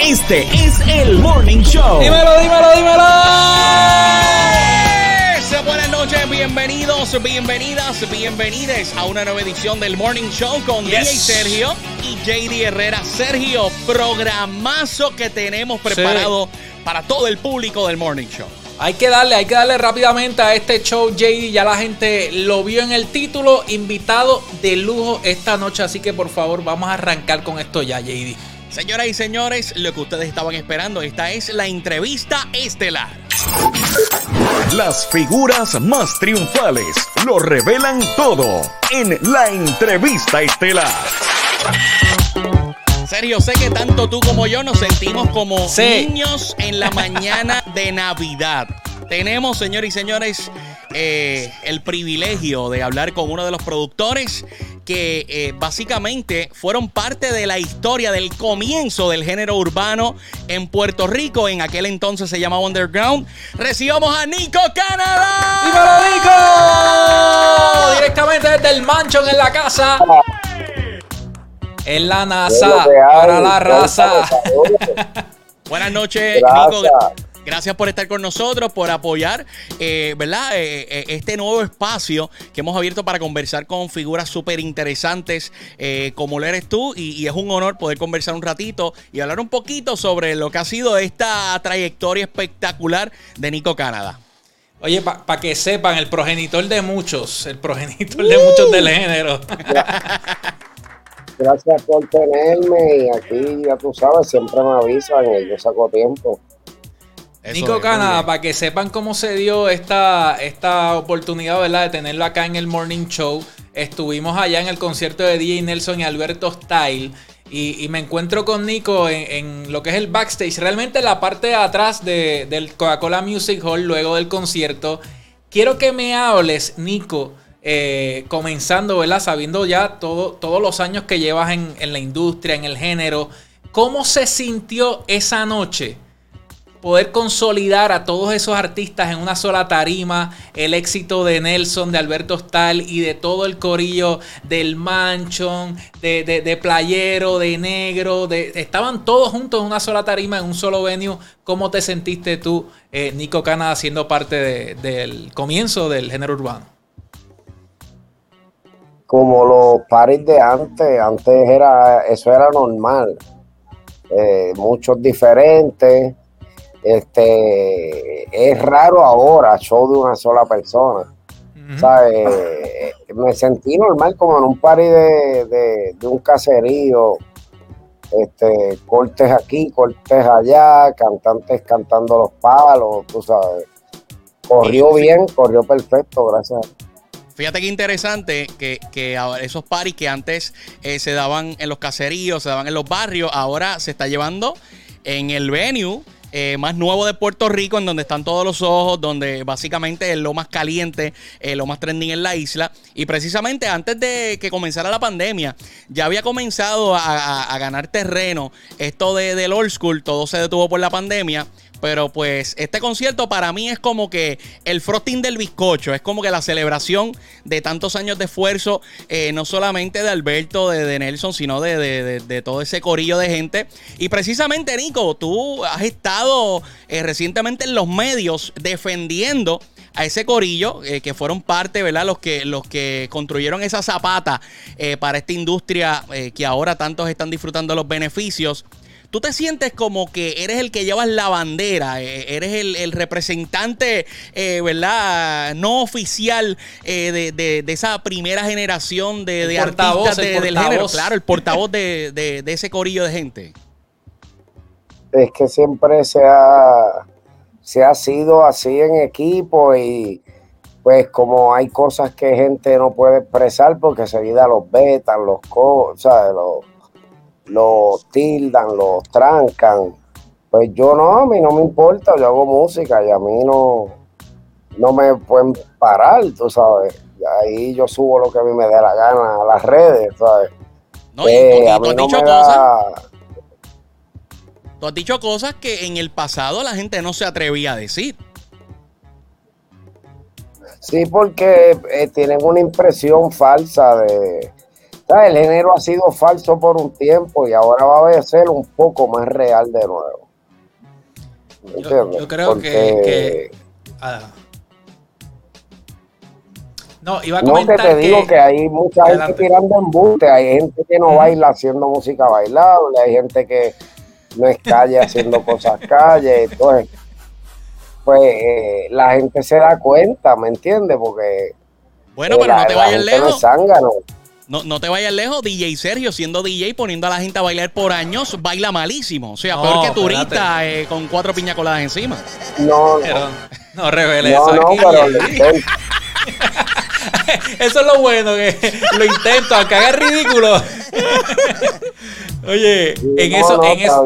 Este es el Morning Show. Dímelo, dímelo, dímelo. Buenas noches, bienvenidos, bienvenidas, bienvenides a una nueva edición del Morning Show con DJ Sergio y JD Herrera. Sergio, programazo que tenemos preparado para todo el público del Morning Show. Hay que darle, hay que darle rápidamente a este show, JD. Ya la gente lo vio en el título. Invitado de lujo esta noche. Así que por favor, vamos a arrancar con esto ya, JD. Señoras y señores, lo que ustedes estaban esperando, esta es la entrevista estelar. Las figuras más triunfales lo revelan todo en la entrevista estelar. Sergio, sé que tanto tú como yo nos sentimos como niños en la mañana de Navidad. Tenemos, señores y señores, eh, el privilegio de hablar con uno de los productores que eh, básicamente fueron parte de la historia del comienzo del género urbano en Puerto Rico. En aquel entonces se llamaba Underground. Recibamos a Nico Canadá. ¡Dímelo, Nico! Directamente desde el manchón en la casa. En la NASA, para la raza. Buenas noches, Nico. Gracias por estar con nosotros, por apoyar, eh, ¿verdad? Eh, eh, este nuevo espacio que hemos abierto para conversar con figuras súper interesantes como lo eres tú. Y, es un honor poder conversar un ratito y hablar un poquito sobre lo que ha sido esta trayectoria espectacular de Nico Canadá. Oye, para que sepan, el progenitor de muchos, el progenitor de muchos del género. Gracias por tenerme y aquí, ya tú sabes, siempre me avisan y yo saco tiempo. Nico Cana, para que sepan cómo se dio esta, esta oportunidad, ¿verdad? De tenerlo acá en el Morning Show. Estuvimos allá en el concierto de DJ Nelson y Alberto Style. Y, me encuentro con Nico en, lo que es el backstage. Realmente la parte de atrás del Coca-Cola Music Hall luego del concierto. Quiero que me hables, Nico, eh, comenzando, ¿verdad? Sabiendo ya todo, todos los años que llevas en, en la industria, en el género. ¿Cómo se sintió esa noche? Poder consolidar a todos esos artistas en una sola tarima, el éxito de Nelson, de Alberto Stal y de todo el corillo del Manchon, de, Playero, de Negro, de, estaban todos juntos en una sola tarima, en un solo venue. ¿Cómo te sentiste tú, eh, Nico Canadá, siendo parte del comienzo del género urbano? Como los pares de antes, antes era, eso era normal. Eh, muchos diferentes este, es raro ahora, show de una sola persona. Me sentí normal como en un party de, un caserío. Este, cortes aquí, cortes allá, cantantes cantando los palos, tú sabes. Corrió bien, corrió perfecto, gracias. Fíjate qué interesante que, esos paris que antes eh, se daban en los caseríos, se daban en los barrios, ahora se está llevando en el venue eh, más nuevo de Puerto Rico, en donde están todos los ojos, donde básicamente es lo más caliente, eh, lo más trending en la isla. Y precisamente antes de que comenzara la pandemia, ya había comenzado a, ganar terreno esto de, del old school, todo se detuvo por la pandemia. Pero pues este concierto para mí es como que el frosting del bizcocho, es como que la celebración de tantos años de esfuerzo, eh, no solamente de Alberto, de, Nelson, sino de, todo ese corillo de gente. Y precisamente, Nico, tú has estado eh, recientemente en los medios defendiendo a ese corillo eh, que fueron parte, ¿verdad? Los que, los que construyeron esa zapata para esta industria que ahora tantos están disfrutando los beneficios. Tú te sientes como que eres el que llevas la bandera, eh, eres el, representante, eh, ¿verdad? No oficial eh, de, esa primera generación de, artistas del género. Claro, el portavoz de, ese corillo de gente. Es que siempre se ha, se ha sido así en equipo y pues como hay cosas que gente no puede expresar porque seguida los vetan, los, ¿sabes? los los tildan, los trancan. Pues yo no, a mí no me importa, yo hago música y a mí no, no me pueden parar, tú sabes. ahí yo subo lo que a mí me dé la gana a las redes, ¿sabes? No, y, tú, has dicho cosas. Tú has dicho cosas que en el pasado la gente no se atrevía a decir. Sí, porque eh, tienen una impresión falsa de, el género ha sido falso por un tiempo y ahora va a ser un poco más real de nuevo. Yo, creo que, ah. no, iba a comentar no, que te digo que hay mucha gente tirando embuste, hay gente que no baila haciendo música bailable, hay gente que no es calle haciendo cosas calle, entonces pues eh, la gente se da cuenta, ¿me entiendes? Porque bueno, pero no te vayas lejos. No, no te vayas lejos, DJ Sergio, siendo DJ, poniendo a la gente a bailar por años, baila malísimo. O sea, no, peor que turista eh, con cuatro piñacoladas encima. No, no. no revele eso. No, pero Eso es lo bueno, que lo intento, aunque haga ridículo. Oye, en eso, en eso.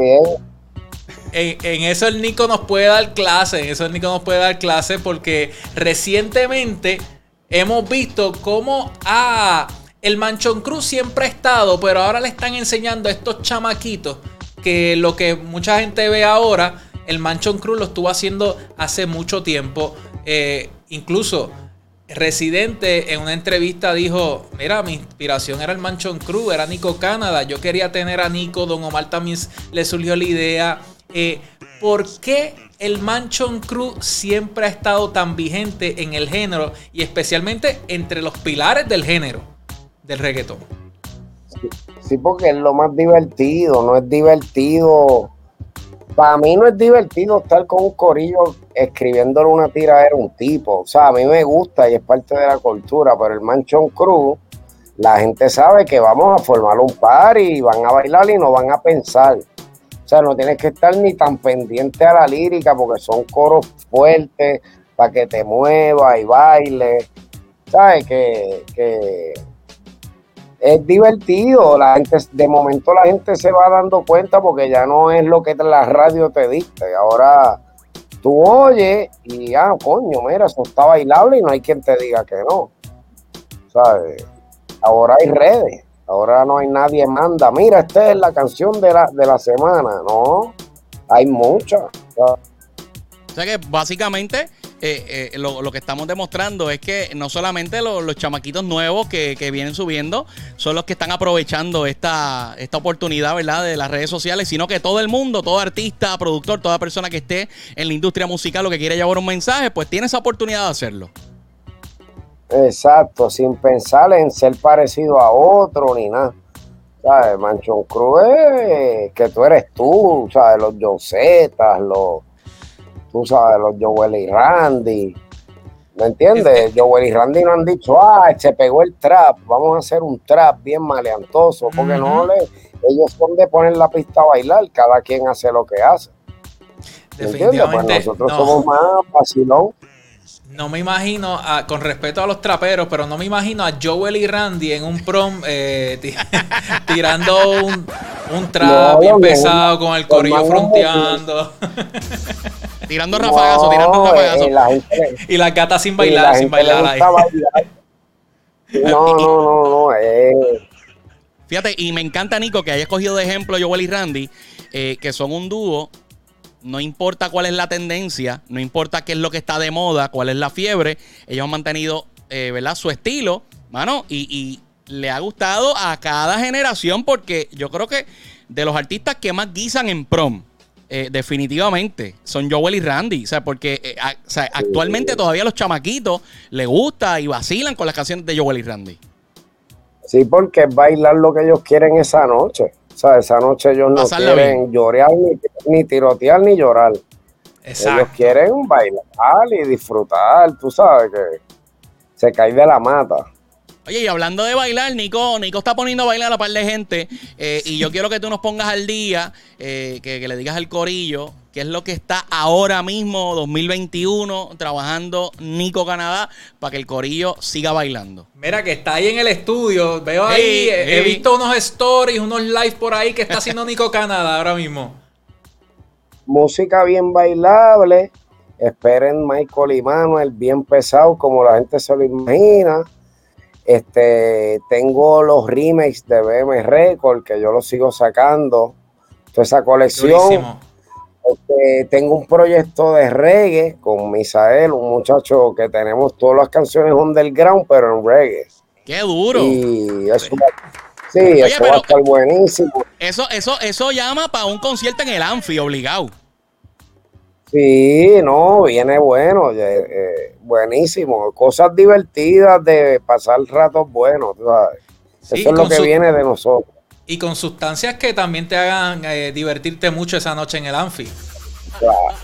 En, en, eso el Nico nos puede dar clase. En eso el Nico nos puede dar clase porque recientemente hemos visto cómo ah, el Manchón Cruz siempre ha estado, pero ahora le están enseñando a estos chamaquitos que lo que mucha gente ve ahora, el Manchón Cruz lo estuvo haciendo hace mucho tiempo. Eh, incluso Residente en una entrevista dijo, mira, mi inspiración era el Manchón Cruz, era Nico Canadá, yo quería tener a Nico, Don Omar también le surgió la idea. Eh, ¿Por qué el Manchon Crew siempre ha estado tan vigente en el género y especialmente entre los pilares del género del reggaetón. Sí, porque es lo más divertido, no es divertido. Para mí no es divertido estar con un corillo escribiéndole una tira era un tipo. O sea, a mí me gusta y es parte de la cultura, pero el Manchon Crew, la gente sabe que vamos a formar un par y van a bailar y no van a pensar. O sea, no tienes que estar ni tan pendiente a la lírica porque son coros fuertes para que te muevas y bailes. ¿Sabes? Que, es divertido. La gente, de momento la gente se va dando cuenta porque ya no es lo que la radio te dicte. Ahora tú oyes y, ah, coño, mira, eso está bailable y no hay quien te diga que no. ¿Sabes? Ahora hay redes. Ahora no hay nadie manda. Mira, esta es la canción de la, de la semana. No, hay muchas. O sea que básicamente eh, eh, lo, que estamos demostrando es que no solamente los chamaquitos nuevos que, vienen subiendo son los que están aprovechando esta, esta oportunidad, ¿verdad? De las redes sociales, sino que todo el mundo, todo artista, productor, toda persona que esté en la industria musical o que quiera llevar un mensaje, pues tiene esa oportunidad de hacerlo. Exacto, sin pensar en ser parecido a otro ni nada. ¿Sabes? Manchón Cruz que tú eres tú, ¿sabes? Los Josetas, los, tú sabes, los Joel y Randy. ¿Me entiendes? Joel y Randy no han dicho, ah, se pegó el trap, vamos a hacer un trap bien maleantoso, porque no le, ellos son de poner la pista a bailar, cada quien hace lo que hace. ¿Me entiendes? Pues nosotros somos más vacilón. No me imagino, con respeto a los traperos, pero no me imagino a Joel y Randy en un prom eh, tirando un, un trap bien pesado con el corillo fronteando. tirando rafagazo, tirando rafagazo. Eh, y las gatas sin bailar, sin bailar ahí. No, no, no, no. Eh. Fíjate, y me encanta, Nico, que hayas cogido de ejemplo Joel y Randy, que son un dúo no importa cuál es la tendencia, no importa qué es lo que está de moda, cuál es la fiebre, ellos han mantenido, eh, ¿verdad? Su estilo, mano, y, le ha gustado a cada generación porque yo creo que de los artistas que más guisan en prom, eh, definitivamente, son Joel y Randy. O sea, porque eh, actualmente todavía los chamaquitos les gusta y vacilan con las canciones de Joel y Randy. Sí, porque es bailar lo que ellos quieren esa noche. O sea, esa noche ellos no quieren llorar, ni, tirotear, ni llorar. Ellos quieren bailar y disfrutar, tú sabes que se cae de la mata. Oye, y hablando de bailar, Nico, Nico está poniendo a bailar a la par de gente. Eh, y yo quiero que tú nos pongas al día, eh, que, le digas al corillo qué es lo que está ahora mismo, 2021, trabajando Nico Canadá, para que el corillo siga bailando. Mira, que está ahí en el estudio. Veo ahí, he visto unos stories, unos lives por ahí que está haciendo Nico Canadá ahora mismo. Música bien bailable. Esperen Michael y Manuel bien pesado, como la gente se lo imagina este, tengo los remakes de BM Record que yo los sigo sacando. Toda esa colección. Este, tengo un proyecto de reggae con Misael, un muchacho que tenemos todas las canciones underground, pero en reggae. ¡Qué duro! Y eso, Sí, eso va a estar buenísimo. Eso, eso, eso llama para un concierto en el Anfi, obligado. Sí, no, viene bueno, eh, buenísimo. Cosas divertidas de pasar ratos buenos, Eso es lo que viene de nosotros. Y con sustancias que también te hagan eh, divertirte mucho esa noche en el Anfi.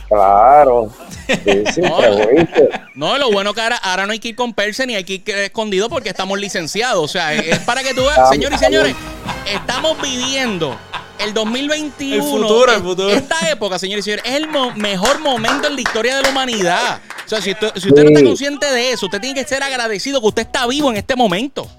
Claro. no, lo bueno que ahora, no hay que ir con perse ni hay que ir escondido porque estamos licenciados. O sea, es para que tú veas, señores y señores, estamos viviendo el 2021. El futuro, el futuro. Esta época, señores y señores, es el mejor momento en la historia de la humanidad. O sea, si usted, no está consciente de eso, usted tiene que ser agradecido que usted está vivo en este momento.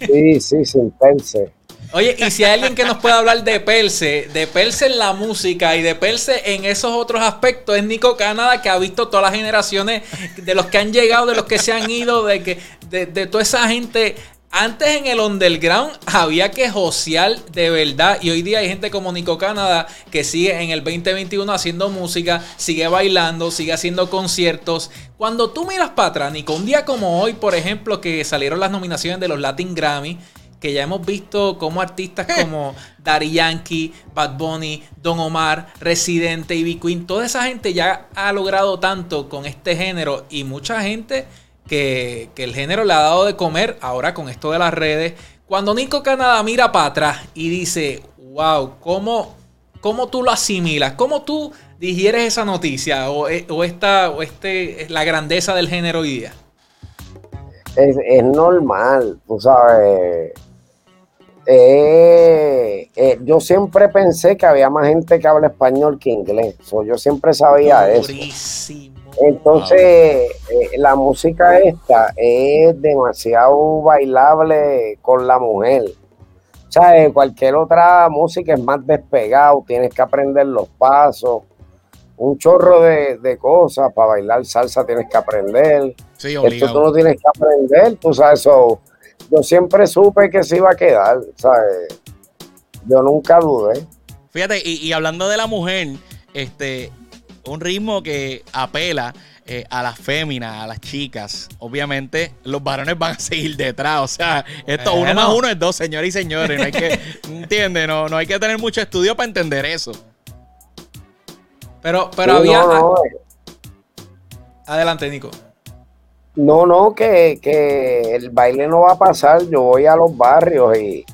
Sí, sí, sin perse. Oye, y si hay alguien que nos puede hablar de Perse, de Perse en la música y de Perse en esos otros aspectos, es Nico Canadá, que ha visto todas las generaciones de los que han llegado, de los que se han ido, de que de, toda esa gente. Antes en el underground había que josear de verdad y hoy día hay gente como Nico Canadá que sigue en el 2021 haciendo música, sigue bailando, sigue haciendo conciertos. Cuando tú miras para atrás, Nico, un día como hoy, por ejemplo, que salieron las nominaciones de los Latin Grammy, que ya hemos visto como artistas como Daddy Yankee, Bad Bunny, Don Omar, Residente, Ivy Queen, toda esa gente ya ha logrado tanto con este género y mucha gente que, el género le ha dado de comer ahora con esto de las redes. Cuando Nico Canadá mira para atrás y dice, wow, ¿cómo, cómo tú lo asimilas? ¿Cómo tú digieres esa noticia o, eh, o esta, o este, la grandeza del género hoy día? Es, es normal, tú sabes eh, eh, yo siempre pensé que había más gente que habla español que inglés. yo siempre sabía eso. Entonces, eh, la música esta es demasiado bailable con la mujer. O sea, cualquier otra música es más despegado, tienes que aprender los pasos, un chorro de, cosas para bailar salsa tienes que aprender. Sí, Esto tú no tienes que aprender, tú sabes, eso yo siempre supe que se iba a quedar, ¿sabes? Yo nunca dudé. Fíjate, y, hablando de la mujer, este, un ritmo que apela eh, a las féminas, a las chicas. Obviamente, los varones van a seguir detrás. O sea, esto uno más uno es dos, señores y señores. No hay que, ¿entiendes? No, no hay que tener mucho estudio para entender eso. Pero, pero había. Eh. Adelante, Nico. No, no, que, el baile no va a pasar. Yo voy a los barrios y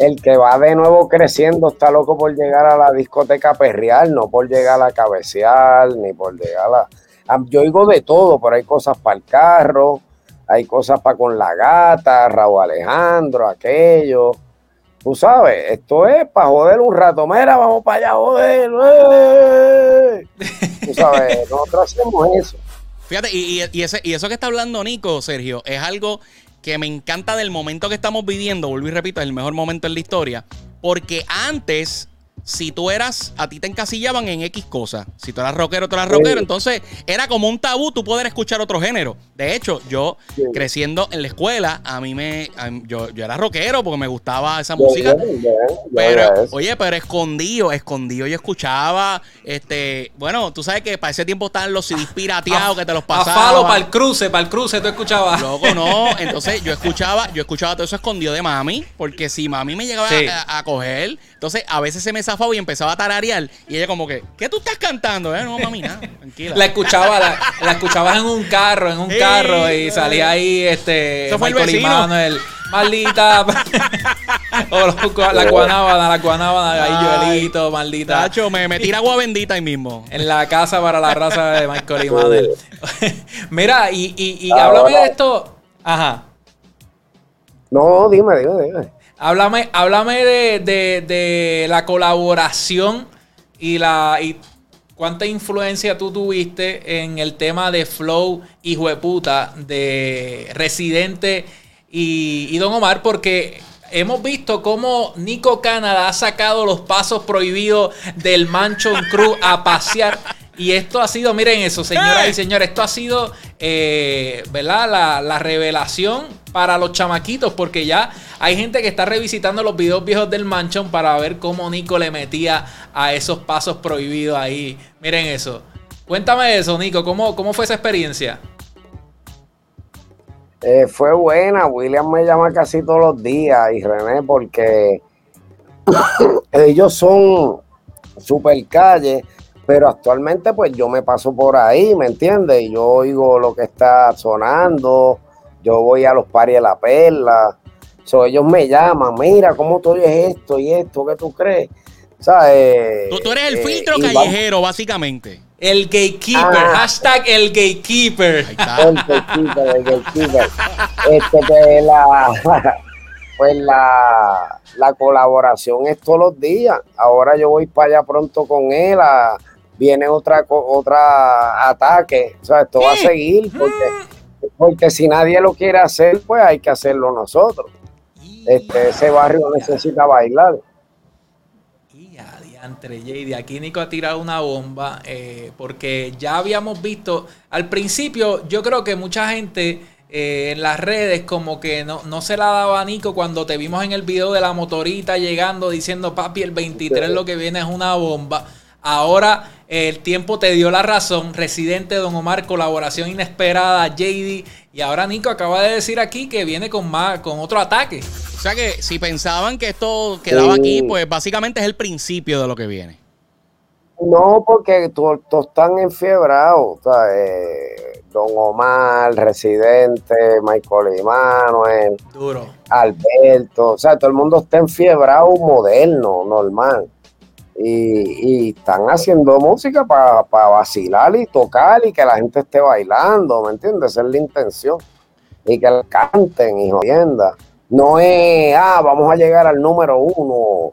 el que va de nuevo creciendo está loco por llegar a la discoteca perreal, no por llegar a cabecear, ni por llegar a. Yo oigo de todo, pero hay cosas para el carro, hay cosas para con la gata, Raúl Alejandro, aquello. Tú sabes, esto es para joder un rato. Mira, vamos para allá, joder. ¡eh! Tú sabes, nosotros hacemos eso. Fíjate, y, y, ese, y eso que está hablando Nico, Sergio, es algo que me encanta del momento que estamos viviendo. Vuelvo y repito, es el mejor momento en la historia. Porque antes si tú eras, a ti te encasillaban en X cosas. Si tú eras rockero, tú eras rockero. Entonces era como un tabú tú poder escuchar otro género. De hecho, yo creciendo en la escuela, a mí me. yo, era rockero porque me gustaba esa música. pero, oye, pero escondido, escondido. Yo escuchaba, este, bueno, tú sabes que para ese tiempo estaban los CDs pirateados que te los pasaban. para el cruce, para el cruce, tú escuchabas. Luego no. Entonces yo escuchaba, yo escuchaba todo eso escondido de mami. Porque si mami me llegaba a, a coger, entonces a veces se me y empezaba a tararear. Y ella como que, ¿qué tú estás cantando? Eh, no, mami, nada, tranquila. La escuchaba, la, escuchabas en un carro, en un carro, y salía ahí este Eso fue el vecino. maldita. o la guanábana, la guanábana, ahí Joelito, maldita. Tacho, me, me tira agua bendita ahí mismo. En la casa para la raza de Michael y Madel. Mira, y, y, y háblame de esto. Ajá. No, dime, dime, dime. Háblame, háblame de, la colaboración y la y cuánta influencia tú tuviste en el tema de Flow, hijo de puta, de Residente y, Don Omar, porque hemos visto cómo Nico Canadá ha sacado los pasos prohibidos del Manchon Crew a pasear. Y esto ha sido, miren eso, señoras y señores, esto ha sido, eh, ¿verdad? La, la, revelación para los chamaquitos, porque ya hay gente que está revisitando los videos viejos del Manchon para ver cómo Nico le metía a esos pasos prohibidos ahí. Miren eso. Cuéntame eso, Nico, ¿cómo, cómo fue esa experiencia? Eh, fue buena, William me llama casi todos los días y René porque ellos son super calle, pero actualmente pues yo me paso por ahí, ¿me entiendes? Y yo oigo lo que está sonando, yo voy a los paris de la perla, so, ellos me llaman, mira, ¿cómo tú oyes esto y esto? ¿Qué tú crees? ¿Sabes? Tú, eres el eh, filtro callejero, básicamente. El gatekeeper, ah. hashtag el gatekeeper. El gatekeeper, el gatekeeper. Este, pues la, pues la, la colaboración es todos los días. Ahora yo voy para allá pronto con él. Viene otra otra ataque. O sea, esto va a seguir porque, porque si nadie lo quiere hacer, pues hay que hacerlo nosotros. Este, ese barrio necesita bailar entre JD. Aquí Nico ha tirado una bomba eh, porque ya habíamos visto al principio, yo creo que mucha gente eh, en las redes como que no, no, se la daba a Nico cuando te vimos en el video de la motorita llegando diciendo papi el 23 lo que viene es una bomba. Ahora el tiempo te dio la razón. Residente Don Omar, colaboración inesperada, JD. Y ahora Nico acaba de decir aquí que viene con más, con otro ataque. O sea que si pensaban que esto quedaba aquí, pues básicamente es el principio de lo que viene. No, porque todos están enfiebrados. Eh, Don Omar, Residente, Michael Emanuel, Duro. Alberto. O sea, todo el mundo está enfiebrado moderno, normal. Y, están haciendo música para vacilar y tocar y que la gente esté bailando, ¿me entiendes? Esa es la intención. Y que canten y jodienda. No es, ah, vamos a llegar al número uno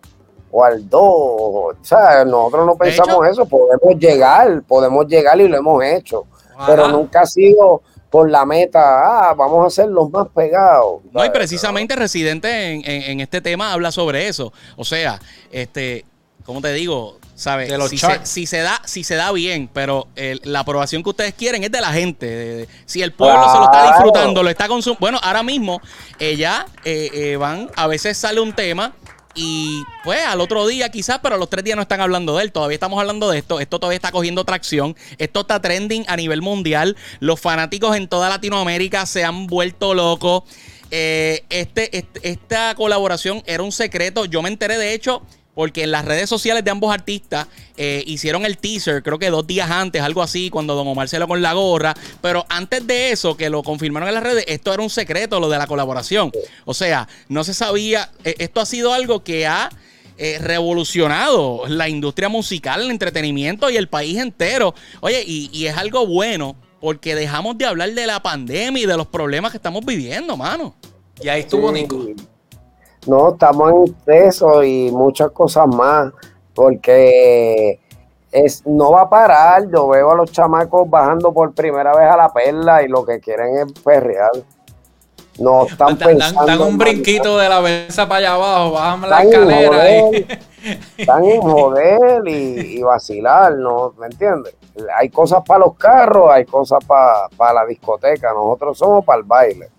o al dos. O sea, nosotros no pensamos eso. Podemos llegar, podemos llegar y lo hemos hecho. Pero nunca ha sido por la meta, ah, vamos a ser los más pegados. No, y precisamente Residente en, en, este tema habla sobre eso. O sea, este, ¿cómo te digo? ¿Sabes? Si se, si se, da, si se da bien, pero la aprobación que ustedes quieren es de la gente. si el pueblo se lo está disfrutando, lo está consumiendo. Bueno, ahora mismo ella eh, eh, van, a veces sale un tema y pues al otro día quizás, pero a los tres días no están hablando de él. Todavía estamos hablando de esto. Esto todavía está cogiendo tracción. Esto está trending a nivel mundial. Los fanáticos en toda Latinoamérica se han vuelto locos. Eh, este, este, esta colaboración era un secreto. Yo me enteré, de hecho, porque en las redes sociales de ambos artistas eh, hicieron el teaser, creo que dos días antes, algo así, cuando Don Omar se lo con la gorra. Pero antes de eso, que lo confirmaron en las redes, esto era un secreto, lo de la colaboración. O sea, no se sabía. Eh, esto ha sido algo que ha. Eh, revolucionado la industria musical, el entretenimiento y el país entero. Oye, y, es algo bueno porque dejamos de hablar de la pandemia y de los problemas que estamos viviendo, mano. Y ahí estuvo Nico. No, estamos en eso y muchas cosas más, porque es, no va a parar. Yo veo a los chamacos bajando por primera vez a la perla y lo que quieren es perrear. No están pensando. Dan, un brinquito de la mesa para allá abajo, bajan la escalera. están en joder y, vacilar, ¿no? ¿Me entiendes? Hay cosas para los carros, hay cosas para, para la discoteca. Nosotros somos para el baile.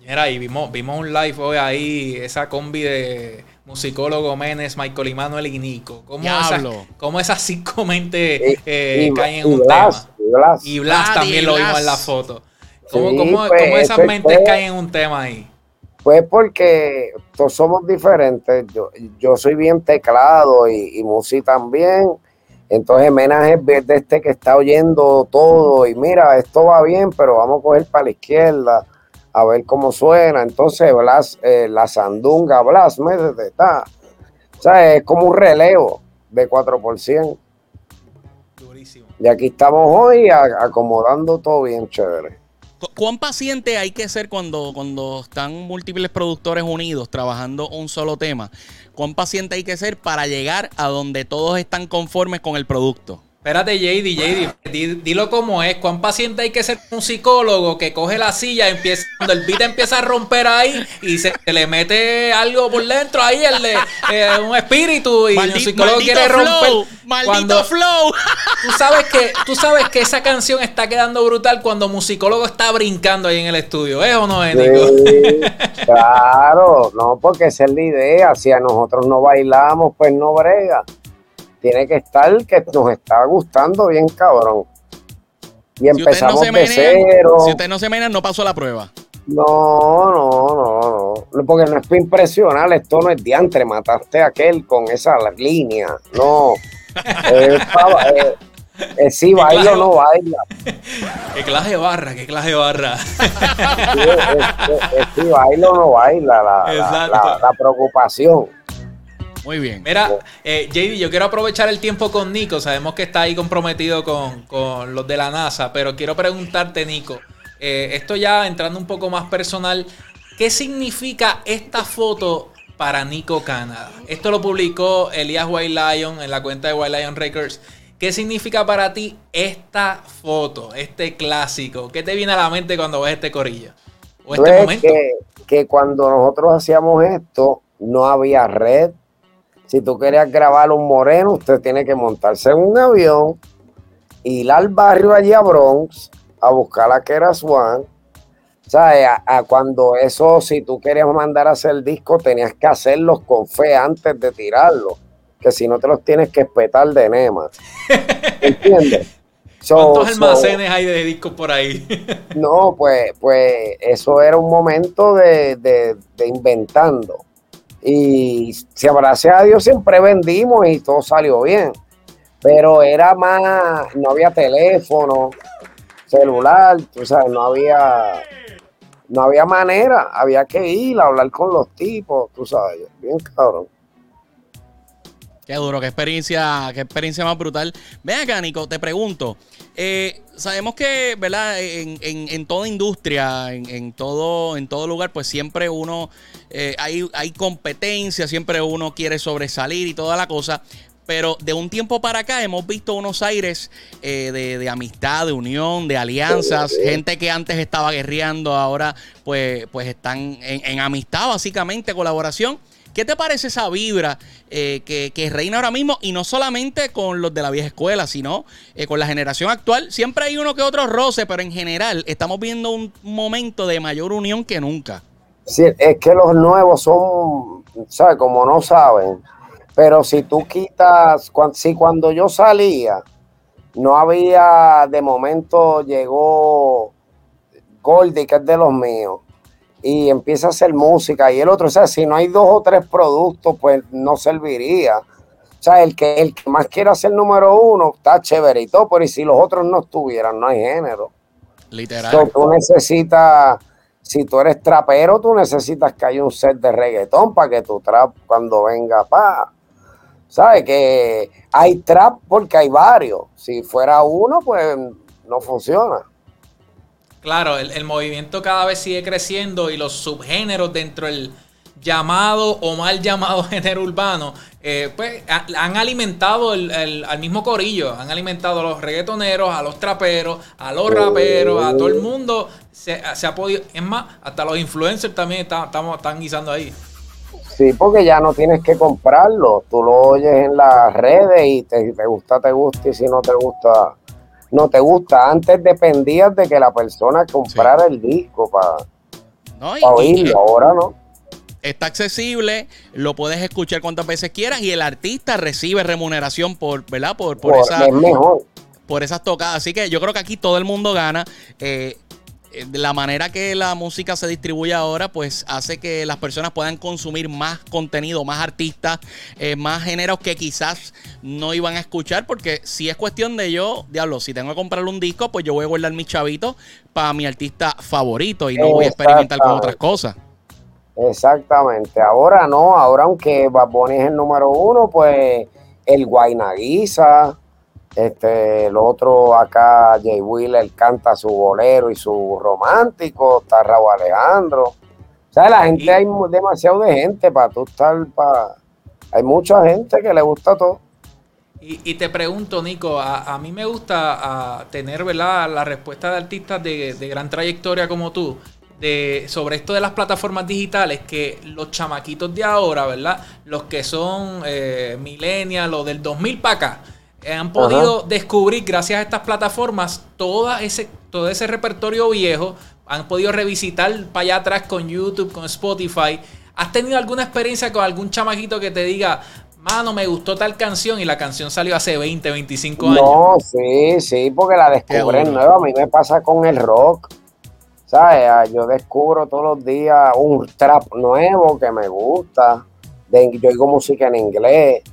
Mira, y vimos, vimos un live hoy ahí, esa combi de musicólogo Menes, Michael y Manuel y Nico. ¿Cómo, esas, cómo esas cinco mentes eh, caen en un tema? Y Blas, también lo vimos en la foto. ¿Cómo, cómo, pues, esas mentes caen en un tema ahí? Pues porque todos somos diferentes. Yo, yo soy bien teclado y, y música también. Entonces Menas es de este que está oyendo todo y mira, esto va bien, pero vamos a coger para la izquierda a ver cómo suena. Entonces, Blas, eh, la sandunga Blas, me está. O sea, es como un relevo de 4%. Durísimo. Y aquí estamos hoy acomodando todo bien chévere. ¿Cuán paciente hay que ser cuando, cuando están múltiples productores unidos trabajando un solo tema? ¿Cuán paciente hay que ser para llegar a donde todos están conformes con el producto? Espérate, JD, JD, dilo como es. ¿Cuán paciente hay que ser un psicólogo que coge la silla, empieza, cuando el beat empieza a romper ahí y se, le mete algo por dentro ahí, el eh, un espíritu y el psicólogo quiere romper. maldito flow. Tú sabes, que, tú sabes que esa canción está quedando brutal cuando musicólogo está brincando ahí en el estudio. ¿Es o no es, Nico? claro, no, porque esa es la idea. Si a nosotros no bailamos, pues no brega tiene que estar que nos está gustando bien cabrón. Y empezamos de cero. Si usted no se mena, no pasó la prueba. No, no, no, no. Porque no es para impresionar, esto no es diantre. Mataste a aquel con esa línea. No. Eh, eh, eh, sí, baila o no baila. Qué clase de barra, qué clase de barra. Sí, baila o no baila, la, la preocupación. Muy bien. Mira, eh, JD, yo quiero aprovechar el tiempo con Nico. Sabemos que está ahí comprometido con, los de la NASA, pero quiero preguntarte, Nico, eh, esto ya entrando un poco más personal, ¿qué significa esta foto para Nico Canadá? Esto lo publicó Elias White Lion en la cuenta de White Lion Records. ¿Qué significa para ti esta foto, este clásico? ¿Qué te viene a la mente cuando ves este corillo? ¿O este pues momento? Que, que cuando nosotros hacíamos esto, no había red, si tú querías grabar un moreno, usted tiene que montarse en un avión, ir al barrio allí a Bronx a buscar a Kera Swan. sea, A, cuando eso, si tú querías mandar a hacer el disco, tenías que hacerlos con fe antes de tirarlo, que si no te los tienes que espetar de nema. ¿Entiendes? ¿Cuántos almacenes hay de discos por ahí? no, pues, pues eso era un momento de, de inventando. Y si gracias a Dios siempre vendimos y todo salió bien. Pero era más, no había teléfono, celular, tú sabes, no había, no había manera, había que ir a hablar con los tipos, tú sabes, bien cabrón. Qué duro, qué experiencia, qué experiencia más brutal. Ven acá, Nico, te pregunto. Eh, sabemos que, ¿verdad? En, toda industria, en, todo, en todo lugar, pues siempre uno, eh, hay, hay competencia, siempre uno quiere sobresalir y toda la cosa. Pero de un tiempo para acá hemos visto unos aires eh, de, amistad, de unión, de alianzas. Gente que antes estaba guerreando, ahora pues, pues están en, en amistad, básicamente, colaboración. ¿Qué te parece esa vibra eh, que, reina ahora mismo? Y no solamente con los de la vieja escuela, sino eh, con la generación actual. Siempre hay uno que otro roce, pero en general estamos viendo un momento de mayor unión que nunca. Sí, es que los nuevos son, ¿sabes? Como no saben. Pero si tú quitas, si cuando yo salía, no había, de momento llegó Goldie, que es de los míos y empieza a hacer música y el otro, o sea, si no hay dos o tres productos, pues no serviría. O sea, el que, el que más quiera ser número uno está chévere y todo, pero si los otros no estuvieran, no hay género. Literal. tú necesitas, si tú eres trapero, tú necesitas que haya un set de reggaetón para que tu trap cuando venga pa. ¿Sabes? Que hay trap porque hay varios. Si fuera uno, pues no funciona. Claro, el, movimiento cada vez sigue creciendo y los subgéneros dentro del llamado o mal llamado género urbano, eh, pues han alimentado el, al mismo corillo, han alimentado a los reggaetoneros, a los traperos, a los raperos, a todo el mundo. Se, ha podido, es más, hasta los influencers también estamos, están guisando ahí. Sí, porque ya no tienes que comprarlo, tú lo oyes en las redes y te, te gusta, te gusta y si no te gusta, no te gusta. Antes dependías de que la persona comprara el disco para oírlo, ahora no. Está accesible, lo puedes escuchar cuantas veces quieras y el artista recibe remuneración por, ¿verdad? Por, por, esa, por esas tocadas. Así que yo creo que aquí todo el mundo gana. Eh, la manera que la música se distribuye ahora, pues hace que las personas puedan consumir más contenido, más artistas, eh, más géneros que quizás no iban a escuchar, porque si es cuestión de yo, diablo, si tengo que comprarle un disco, pues yo voy a guardar mi chavito para mi artista favorito y no voy a experimentar con otras cosas. Exactamente, ahora no, ahora aunque Bad es el número uno, pues el Guaynaguiza, este, el otro acá, Jay Wheeler canta su bolero y su romántico, está Raúl Alejandro. O sea, la gente, hay demasiado de gente para tú estar, para... Hay mucha gente que le gusta todo. Y, te pregunto, Nico, a, mí me gusta tener ¿verdad? la respuesta de artistas de, gran trayectoria como tú, de, sobre esto de las plataformas digitales, que los chamaquitos de ahora, ¿verdad? Los que son eh, millennials, los del 2000 para acá, han podido descubrir, gracias a estas plataformas, todo ese, todo ese repertorio viejo. Han podido revisitar para allá atrás con YouTube, con Spotify. ¿Has tenido alguna experiencia con algún chamaquito que te diga, mano, me gustó tal canción y la canción salió hace 20, 25 años? No, sí, sí, porque la descubrí nueva. A mí me pasa con el rock. ¿sabes? Ah, yo descubro todos los días un trap nuevo que me gusta. Yo oigo música en inglés.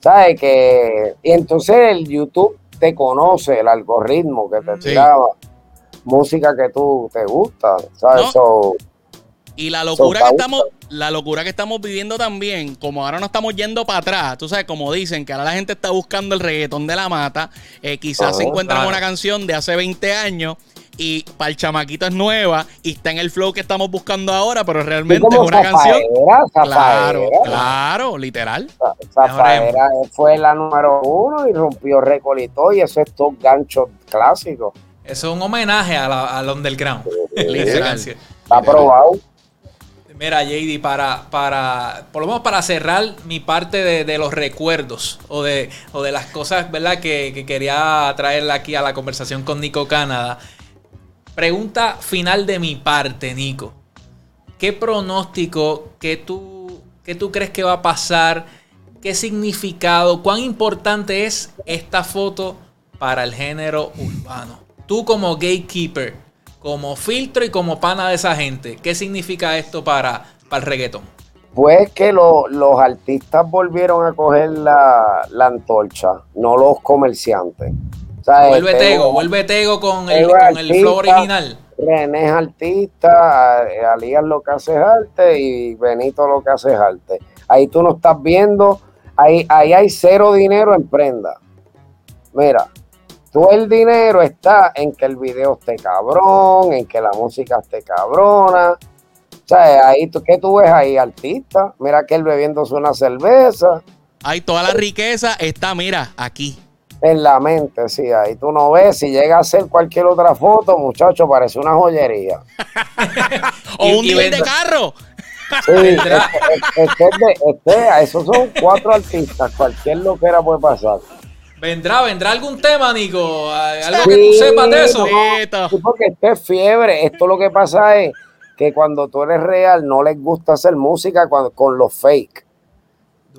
¿Sabes? Que, y entonces el YouTube te conoce, el algoritmo que te tiraba música que tú te gusta. ¿Sabes? y la locura que estamos, la locura que estamos viviendo también, como ahora no estamos yendo para atrás, tú sabes, como dicen, que ahora la gente está buscando el reggaetón de la mata, eh, quizás se encuentran una canción de hace 20 años y para el chamaquito es nueva y está en el flow que estamos buscando ahora, pero realmente es una canción. claro, claro, literal. Zafaera fue la número uno y rompió récord y todo, y eso es todo gancho clásico. Eso es un homenaje a al underground. Está aprobado. Mira, JD, para, para, por lo menos para cerrar mi parte de, los recuerdos o de, o de las cosas, ¿verdad? Que, que quería traerla aquí a la conversación con Nico Canadá. Pregunta final de mi parte, Nico. ¿Qué pronóstico que tú, que tú crees que va a pasar? ¿Qué significado? ¿Cuán importante es esta foto para el género urbano? Tú como gatekeeper, como filtro y como pana de esa gente, ¿qué significa esto para, para el reggaetón? Pues que los artistas volvieron a coger la, la antorcha, no los comerciantes vuelve Tego, vuelve Tego con el, con el flow original. René es artista, Alías lo que hace es arte y Benito lo que hace es arte. Ahí tú no estás viendo, ahí, ahí hay cero dinero en prenda. Mira, todo el dinero está en que el video esté cabrón, en que la música esté cabrona. O sea, ahí, ¿qué tú ves ahí, artista? Mira que él bebiéndose una cerveza. Ahí toda la riqueza está, mira, aquí en la mente, sí, ahí tú no ves, si llega a ser cualquier otra foto, muchacho, parece una joyería. o un nivel de carro. Sí, este, este, este, este, esos son cuatro artistas, cualquier lo que era puede pasar. ¿Vendrá, vendrá algún tema, Nico? ¿Algo que tú sepas de eso? sí, porque esto es fiebre. Esto lo que pasa es que cuando tú eres real no les gusta hacer música con los fake.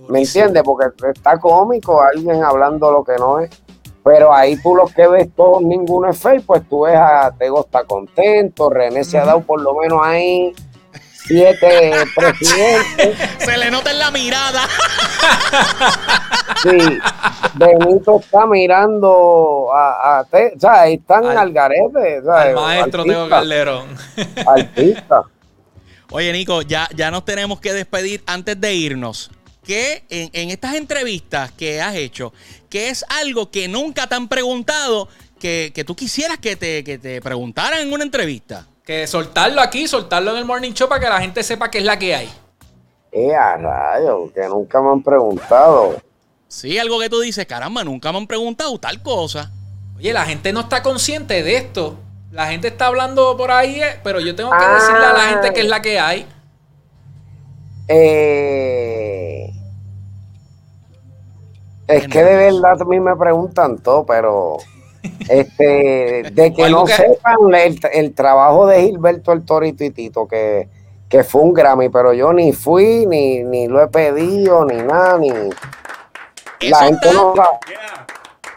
¿Me entiendes? Porque está cómico alguien hablando lo que no es. Pero ahí tú lo que ves, todos, ninguno es fake, pues tú ves a Tego está contento, René se ha dado por lo menos ahí siete presidentes. Se le nota en la mirada. Sí, Benito está mirando a, a o sea, ahí están al, garete. Al maestro Teo Calderón. Artista. Oye, Nico, ya, ya nos tenemos que despedir antes de irnos que en, estas entrevistas que has hecho, que es algo que nunca te han preguntado, que, tú quisieras que te, que te preguntaran en una entrevista? Que soltarlo aquí, soltarlo en el Morning Show para que la gente sepa qué es la que hay. Eh, a rayo, que nunca me han preguntado. Sí, algo que tú dices, caramba, nunca me han preguntado tal cosa. Oye, la gente no está consciente de esto. La gente está hablando por ahí, eh, pero yo tengo que decirle a la gente qué es la que hay. Eh, es que de verdad a mí me preguntan todo, pero este, de que no sepan el, trabajo de Gilberto el Torito y Tito, que, que fue un Grammy, pero yo ni fui, ni, ni lo he pedido, ni nada, ni la gente no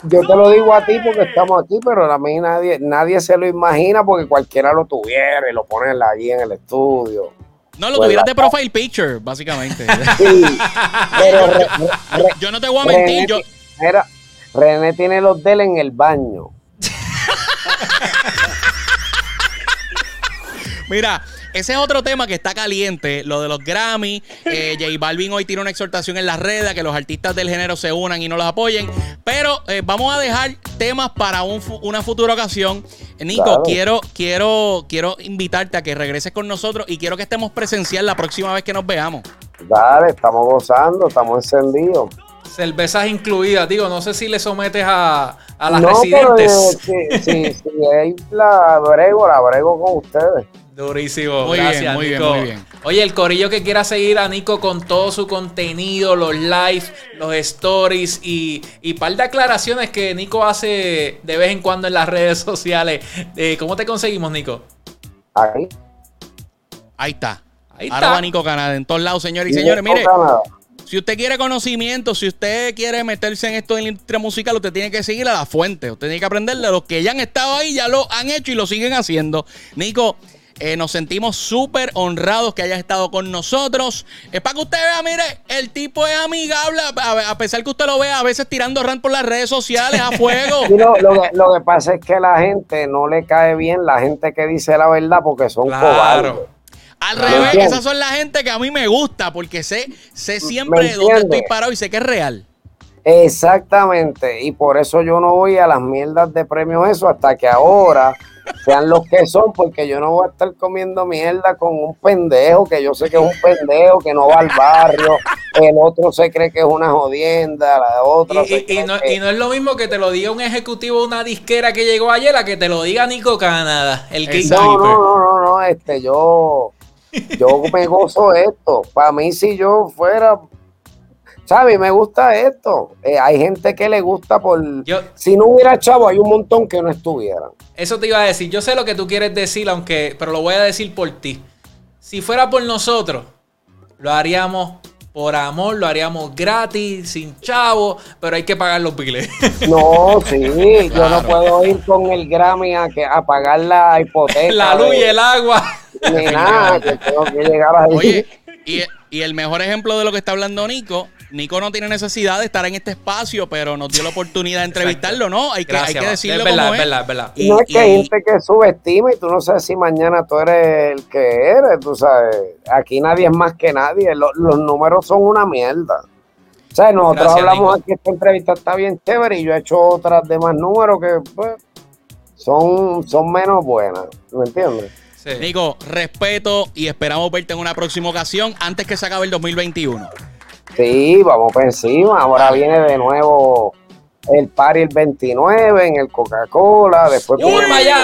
Yo te lo digo a ti porque estamos aquí, pero a mí nadie, nadie se lo imagina porque cualquiera lo tuviera y lo ponen allí en el estudio. No, lo tuvieras de profile picture, básicamente. Sí, pero yo no te voy a mentir. yo... René tiene los de él en el baño. Mira, ese es otro tema que está caliente, lo de los Grammy. Eh, J Balvin hoy tiene una exhortación en las redes a que los artistas del género se unan y no los apoyen. Pero eh, vamos a dejar temas para una futura ocasión. Nico, quiero, quiero, quiero invitarte a que regreses con nosotros y quiero que estemos presencial la próxima vez que nos veamos. Dale, estamos gozando, estamos encendidos. Cervezas incluidas, digo, no sé si le sometes a, a las residentes. sí, sí, sí, ahí la brego, la brego con ustedes. Durísimo. Muy Gracias, bien, muy Nico. Bien, muy bien. Oye, el corillo que quiera seguir a Nico con todo su contenido, los live, los stories y, y par de aclaraciones que Nico hace de vez en cuando en las redes sociales. Eh, ¿Cómo te conseguimos, Nico? Ahí. Ahí está. Ahí está. Ahora va Nico Canadá en todos lados, señores y señores. Mire, si usted quiere conocimiento, si usted quiere meterse en esto en la industria musical, usted tiene que seguir a la fuente. Usted tiene que aprender de los que ya han estado ahí, ya lo han hecho y lo siguen haciendo. Nico, Eh, nos sentimos súper honrados que hayas estado con nosotros. Es para que usted vea, mire, el tipo es amigable, a, pesar que usted lo vea a veces tirando rant por las redes sociales a fuego. lo, que, pasa es que la gente no le cae bien la gente que dice la verdad porque son cobardes. Al revés, esas son la gente que a mí me gusta porque sé, sé siempre dónde estoy parado y sé que es real. Exactamente, y por eso yo no voy a las mierdas de premios eso hasta que ahora sean los que son, porque yo no voy a estar comiendo mierda con un pendejo que yo sé que es un pendejo que no va al barrio, el otro se cree que es una jodienda, la otra y, no, es lo mismo que te lo diga un ejecutivo de una disquera que llegó ayer a que te lo diga Nico Canadá, el que no, no, no, no, no, este, yo, yo me gozo esto. Para mí, si yo fuera ¿Sabes? Me gusta esto. Eh, hay gente que le gusta por. si no hubiera chavo, hay un montón que no estuvieran. Eso te iba a decir. Yo sé lo que tú quieres decir, aunque. Pero lo voy a decir por ti. Si fuera por nosotros, lo haríamos por amor, lo haríamos gratis, sin chavo, pero hay que pagar los biles. No, sí, yo no puedo ir con el Grammy a, que, a pagar la hipoteca. La luz y el agua. Ni nada, que tengo que llegar ahí. Oye, y, y el mejor ejemplo de lo que está hablando Nico Nico no tiene necesidad de estar en este espacio, pero nos dio la oportunidad de entrevistarlo, ¿no? Hay que, hay que decirlo es verdad, es. verdad, es verdad. no es que hay gente que subestima y tú no sabes si mañana tú eres el que eres, tú sabes. Aquí nadie es más que nadie. Los, números son una mierda. O sea, nosotros hablamos aquí, esta entrevista está bien chévere y yo he hecho otras de más números que pues, son, son menos buenas. ¿Me entiendes? Sí. Nico, respeto y esperamos verte en una próxima ocasión antes que se acabe el 2021. Sí, vamos por encima. Ahora viene de nuevo el party el 29 en el Coca-Cola. Después voy para allá,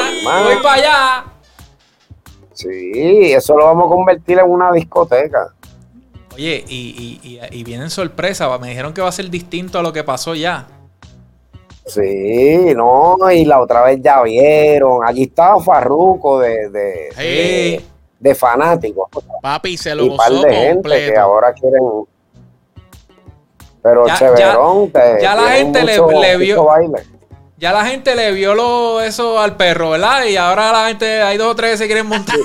voy para allá. Sí, eso lo vamos a convertir en una discoteca. Oye, y, y, y, vienen sorpresas. Me dijeron que va a ser distinto a lo que pasó ya. Sí, no, y la otra vez ya vieron. Allí estaba Farruco de, de, de, fanáticos. Papi, se lo y par de gente que ahora quieren pero ya, Cheverón, ya, la gente le, vio. Ya la gente le vio lo, eso al perro, ¿verdad? Y ahora la gente, hay dos o tres que se quieren montar.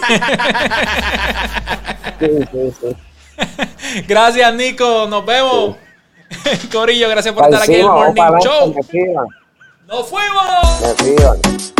Sí, sí, sí. gracias, Nico. Nos vemos. Corillo, gracias por estar aquí en el Morning Show. ¡Nos fuimos!